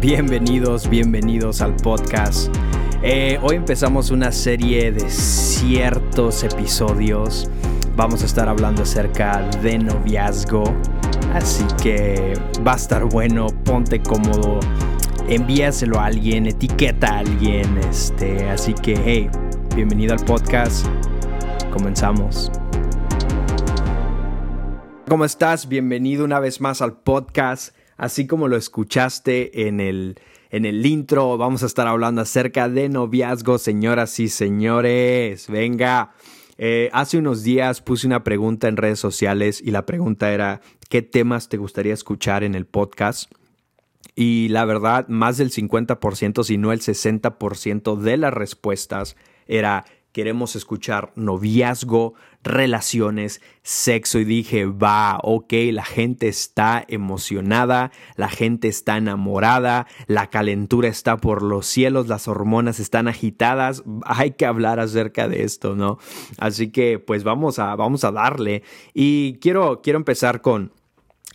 Bienvenidos, bienvenidos al podcast. Eh, hoy empezamos una serie de ciertos episodios. Vamos a estar hablando acerca de noviazgo. Así que va a estar bueno, ponte cómodo, envíaselo a alguien, etiqueta a alguien. Este, así que, hey, bienvenido al podcast. Comenzamos. ¿Cómo estás? Bienvenido una vez más al podcast. Así como lo escuchaste en el, en el intro, vamos a estar hablando acerca de noviazgo, señoras y señores. Venga. Eh, hace unos días puse una pregunta en redes sociales y la pregunta era, ¿qué temas te gustaría escuchar en el podcast? Y la verdad, más del 50%, si no el 60% de las respuestas era queremos escuchar noviazgo, relaciones, sexo y dije, va, ok, la gente está emocionada, la gente está enamorada, la calentura está por los cielos, las hormonas están agitadas, hay que hablar acerca de esto, ¿no? Así que pues vamos a, vamos a darle y quiero, quiero empezar con,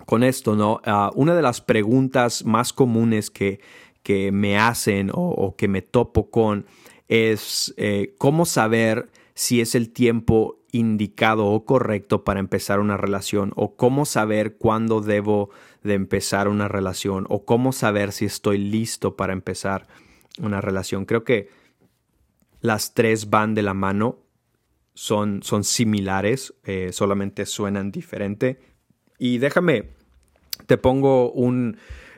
con esto, ¿no? Ah, una de las preguntas más comunes que, que me hacen o que me topo con es eh, cómo saber si es el tiempo indicado o correcto para empezar una relación o cómo saber cuándo debo de empezar una relación o cómo saber si estoy listo para empezar una relación. Creo que las tres van de la mano, son, son similares, eh, solamente suenan diferente. Y déjame, te pongo un,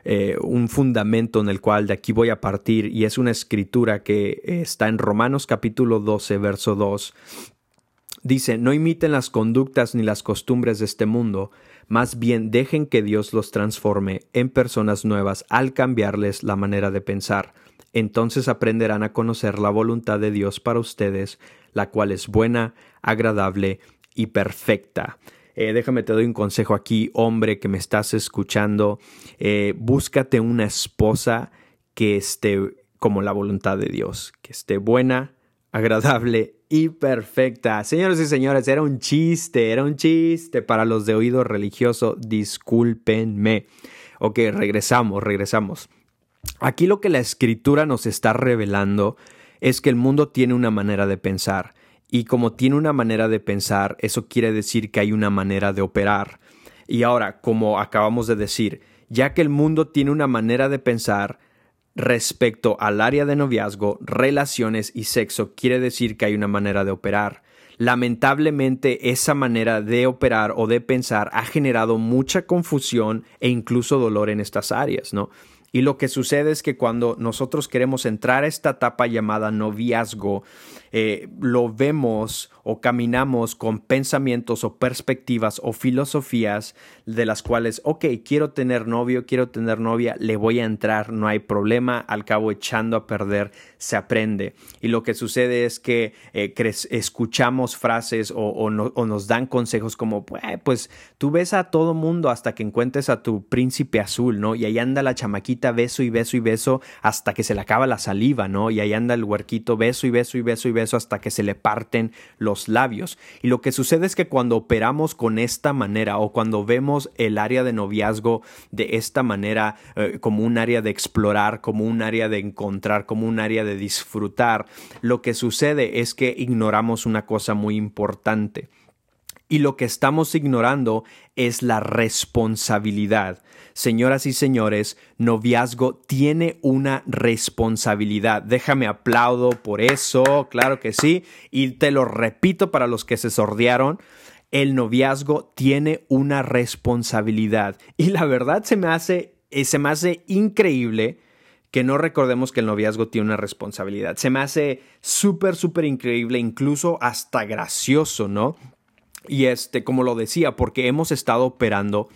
eh, un fundamento en el cual de aquí voy a partir y es una escritura que está en Romanos capítulo 12, verso 2. Dice, no imiten las conductas ni las costumbres de este mundo, más bien dejen que Dios los transforme en personas nuevas al cambiarles la manera de pensar. Entonces aprenderán a conocer la voluntad de Dios para ustedes, la cual es buena, agradable y perfecta. Eh, déjame te doy un consejo aquí, hombre que me estás escuchando. Eh, búscate una esposa que esté como la voluntad de Dios, que esté buena, agradable y perfecta. Señores y señores, era un chiste, era un chiste para los de oído religioso. Discúlpenme. Ok, regresamos, regresamos. Aquí lo que la escritura nos está revelando es que el mundo tiene una manera de pensar y como tiene una manera de pensar, eso quiere decir que hay una manera de operar. Y ahora, como acabamos de decir, ya que el mundo tiene una manera de pensar respecto al área de noviazgo, relaciones y sexo, quiere decir que hay una manera de operar. Lamentablemente esa manera de operar o de pensar ha generado mucha confusión e incluso dolor en estas áreas, ¿no? Y lo que sucede es que cuando nosotros queremos entrar a esta etapa llamada noviazgo, eh, lo vemos o caminamos con pensamientos o perspectivas o filosofías de las cuales, ok, quiero tener novio, quiero tener novia, le voy a entrar, no hay problema, al cabo echando a perder se aprende. Y lo que sucede es que eh, escuchamos frases o, nos dan consejos como, pues tú ves a todo mundo hasta que encuentres a tu príncipe azul, ¿no? Y ahí anda la chamaquita beso y beso y beso hasta que se le acaba la saliva, ¿no? Y ahí anda el huerquito beso y beso y beso y beso hasta que se le parten los labios. Y lo que sucede es que cuando operamos con esta manera o cuando vemos el área de noviazgo de esta manera eh, como un área de explorar, como un área de encontrar, como un área de disfrutar, lo que sucede es que ignoramos una cosa muy importante. Y lo que estamos ignorando es la responsabilidad. Señoras y señores, noviazgo tiene una responsabilidad. Déjame aplaudo por eso, claro que sí. Y te lo repito para los que se sordearon. El noviazgo tiene una responsabilidad. Y la verdad se me hace, eh, se me hace increíble que no recordemos que el noviazgo tiene una responsabilidad. Se me hace súper, súper increíble, incluso hasta gracioso, ¿no? Y este, como lo decía, porque hemos estado operando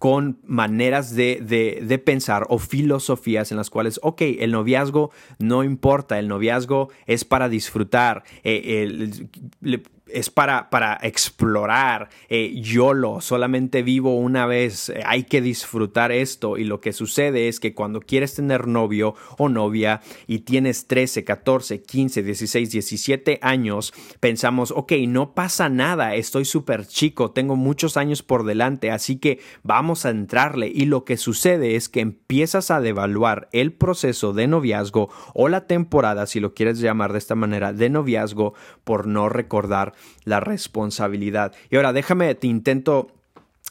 con maneras de, de, pensar o filosofías en las cuales, ok, el noviazgo no importa, el noviazgo es para disfrutar, eh, es para, para explorar. Eh, yo lo solamente vivo una vez. Eh, hay que disfrutar esto. Y lo que sucede es que cuando quieres tener novio o novia y tienes 13, 14, 15, 16, 17 años, pensamos, ok, no pasa nada. Estoy súper chico. Tengo muchos años por delante. Así que vamos a entrarle. Y lo que sucede es que empiezas a devaluar el proceso de noviazgo o la temporada, si lo quieres llamar de esta manera, de noviazgo por no recordar la responsabilidad. Y ahora déjame, te intento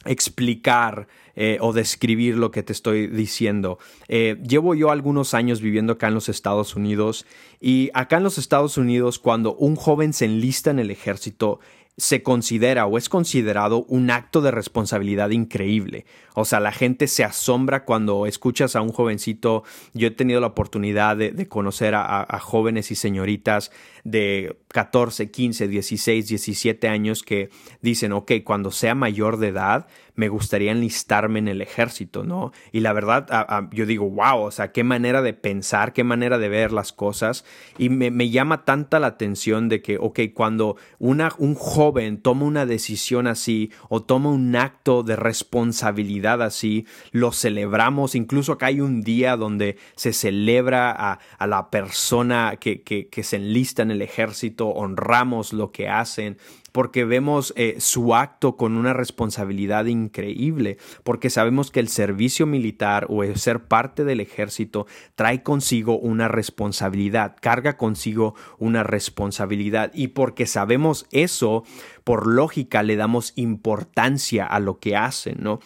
explicar eh, o describir lo que te estoy diciendo. Eh, llevo yo algunos años viviendo acá en los Estados Unidos y acá en los Estados Unidos cuando un joven se enlista en el ejército se considera o es considerado un acto de responsabilidad increíble. O sea, la gente se asombra cuando escuchas a un jovencito. Yo he tenido la oportunidad de, conocer a, jóvenes y señoritas de 14, 15, 16, 17 años que dicen, ok, cuando sea mayor de edad, me gustaría enlistarme en el ejército, ¿no? Y la verdad, yo digo, wow, o sea, qué manera de pensar, qué manera de ver las cosas. Y me, llama tanta la atención de que, ok, cuando una, un joven toma una decisión así o toma un acto de responsabilidad así, lo celebramos. Incluso acá hay un día donde se celebra a, la persona que, se enlista en el ejército, honramos lo que hacen porque vemos eh, su acto con una responsabilidad increíble, porque sabemos que el servicio militar o el ser parte del ejército trae consigo una responsabilidad, carga consigo una responsabilidad y porque sabemos eso, por lógica le damos importancia a lo que hacen, ¿no?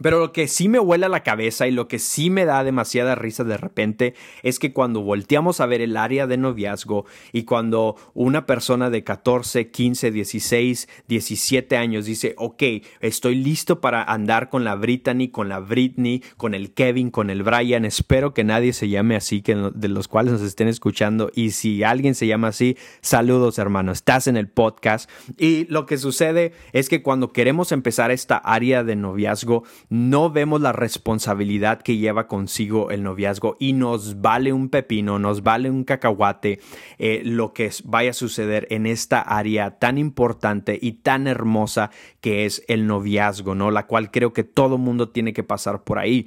Pero lo que sí me huele a la cabeza y lo que sí me da demasiada risa de repente es que cuando volteamos a ver el área de noviazgo y cuando una persona de 14, 15, 16, 17 años dice, ok, estoy listo para andar con la Brittany, con la Britney, con el Kevin, con el Brian, espero que nadie se llame así, que de los cuales nos estén escuchando y si alguien se llama así, saludos hermano, estás en el podcast y lo que sucede es que cuando queremos empezar esta área de noviazgo, no vemos la responsabilidad que lleva consigo el noviazgo y nos vale un pepino, nos vale un cacahuate eh, lo que vaya a suceder en esta área tan importante y tan hermosa que es el noviazgo, ¿no? La cual creo que todo mundo tiene que pasar por ahí.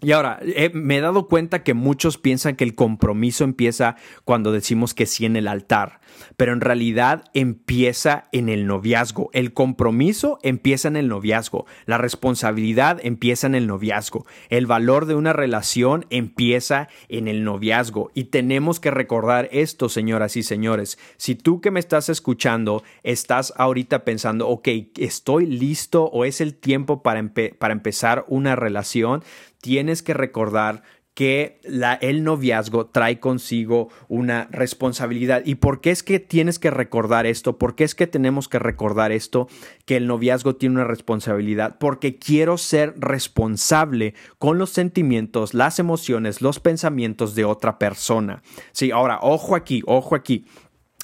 Y ahora, eh, me he dado cuenta que muchos piensan que el compromiso empieza cuando decimos que sí en el altar, pero en realidad empieza en el noviazgo. El compromiso empieza en el noviazgo, la responsabilidad empieza en el noviazgo, el valor de una relación empieza en el noviazgo. Y tenemos que recordar esto, señoras y señores. Si tú que me estás escuchando estás ahorita pensando, ok, estoy listo o es el tiempo para, para empezar una relación, tienes que recordar que el noviazgo trae consigo una responsabilidad. ¿Y por qué es que tienes que recordar esto? ¿Por qué es que tenemos que recordar esto? Que el noviazgo tiene una responsabilidad. Porque quiero ser responsable con los sentimientos, las emociones, los pensamientos de otra persona. Sí, ahora, ojo aquí, ojo aquí.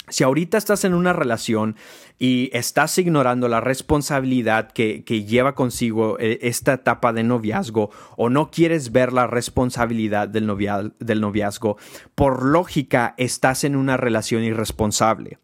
Si ahorita estás en una relación y estás ignorando la responsabilidad que, lleva consigo eh, esta etapa de noviazgo o no quieres ver la responsabilidad del, del noviazgo, por lógica estás en una relación irresponsable.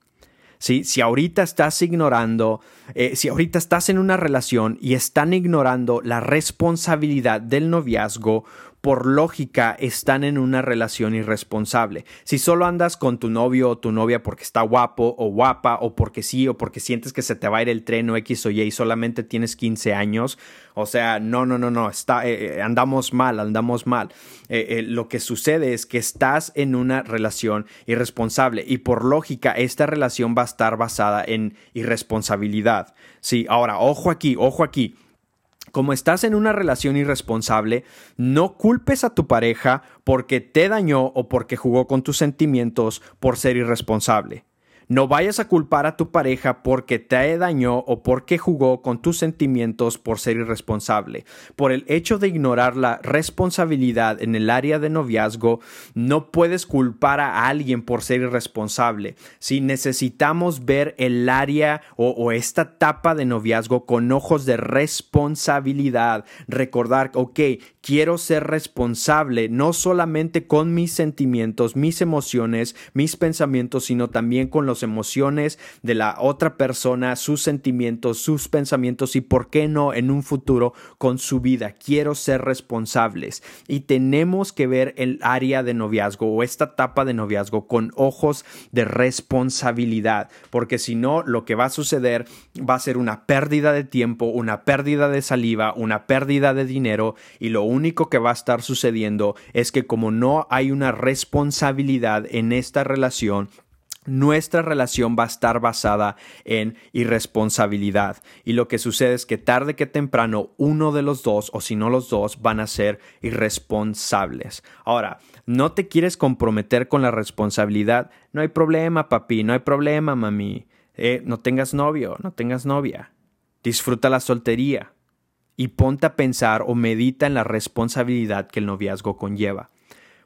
Si ahorita estás ignorando, eh, si ahorita estás en una relación y están ignorando la responsabilidad del noviazgo, por lógica están en una relación irresponsable. Si solo andas con tu novio o tu novia porque está guapo o guapa o porque sí o porque sientes que se te va a ir el tren o X o Y y solamente tienes 15 años, o sea, no, no, no, no, está, eh, eh, andamos mal, andamos mal. Eh, lo que sucede es que estás en una relación irresponsable y por lógica esta relación va a estar basada en irresponsabilidad. Sí, ahora, ojo aquí, ojo aquí como estás en una relación irresponsable, no culpes a tu pareja porque te dañó o porque jugó con tus sentimientos por ser irresponsable. No vayas a culpar a tu pareja porque te dañó o porque jugó con tus sentimientos por ser irresponsable. Por el hecho de ignorar la responsabilidad en el área de noviazgo, no puedes culpar a alguien por ser irresponsable. Si necesitamos ver el área o, esta etapa de noviazgo con ojos de responsabilidad, recordar, ok, quiero ser responsable no solamente con mis sentimientos, mis emociones, mis pensamientos, sino también con los las emociones de la otra persona, sus sentimientos, sus pensamientos y, por qué no, en un futuro con su vida. Quiero ser responsables. Y tenemos que ver el área de noviazgo o esta etapa de noviazgo con ojos de responsabilidad, porque si no, lo que va a suceder va a ser una pérdida de tiempo, una pérdida de saliva, una pérdida de dinero y lo único que va a estar sucediendo es que como no hay una responsabilidad en esta relación, nuestra relación va a estar basada en irresponsabilidad. Y lo que sucede es que tarde que temprano uno de los dos, o si no los dos, van a ser irresponsables. Ahora, no te quieres comprometer con la responsabilidad. No hay problema, papi, no hay problema, mami. Eh, no tengas novio, no tengas novia. Disfruta la soltería y ponte a pensar o medita en la responsabilidad que el noviazgo conlleva.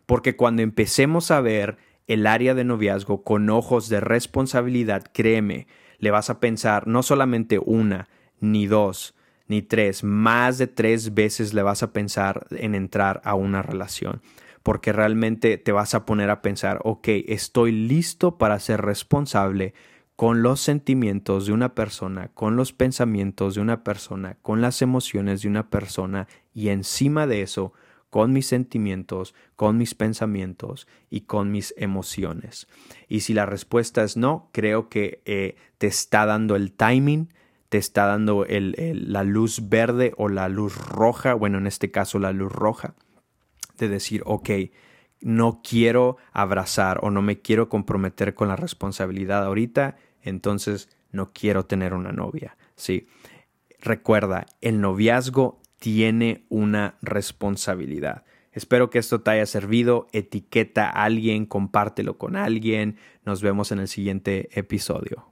Porque cuando empecemos a ver el área de noviazgo con ojos de responsabilidad, créeme, le vas a pensar no solamente una, ni dos, ni tres, más de tres veces le vas a pensar en entrar a una relación. Porque realmente te vas a poner a pensar, ok, estoy listo para ser responsable con los sentimientos de una persona, con los pensamientos de una persona, con las emociones de una persona y encima de eso, con mis sentimientos, con mis pensamientos y con mis emociones. Y si la respuesta es no, creo que eh, te está dando el timing, te está dando la luz verde o la luz roja, bueno, en este caso la luz roja, de decir, ok, no quiero abrazar o no me quiero comprometer con la responsabilidad ahorita, entonces no quiero tener una novia. Sí. Recuerda, el noviazgo tiene una responsabilidad. Espero que esto te haya servido. Etiqueta a alguien, compártelo con alguien. Nos vemos en el siguiente episodio.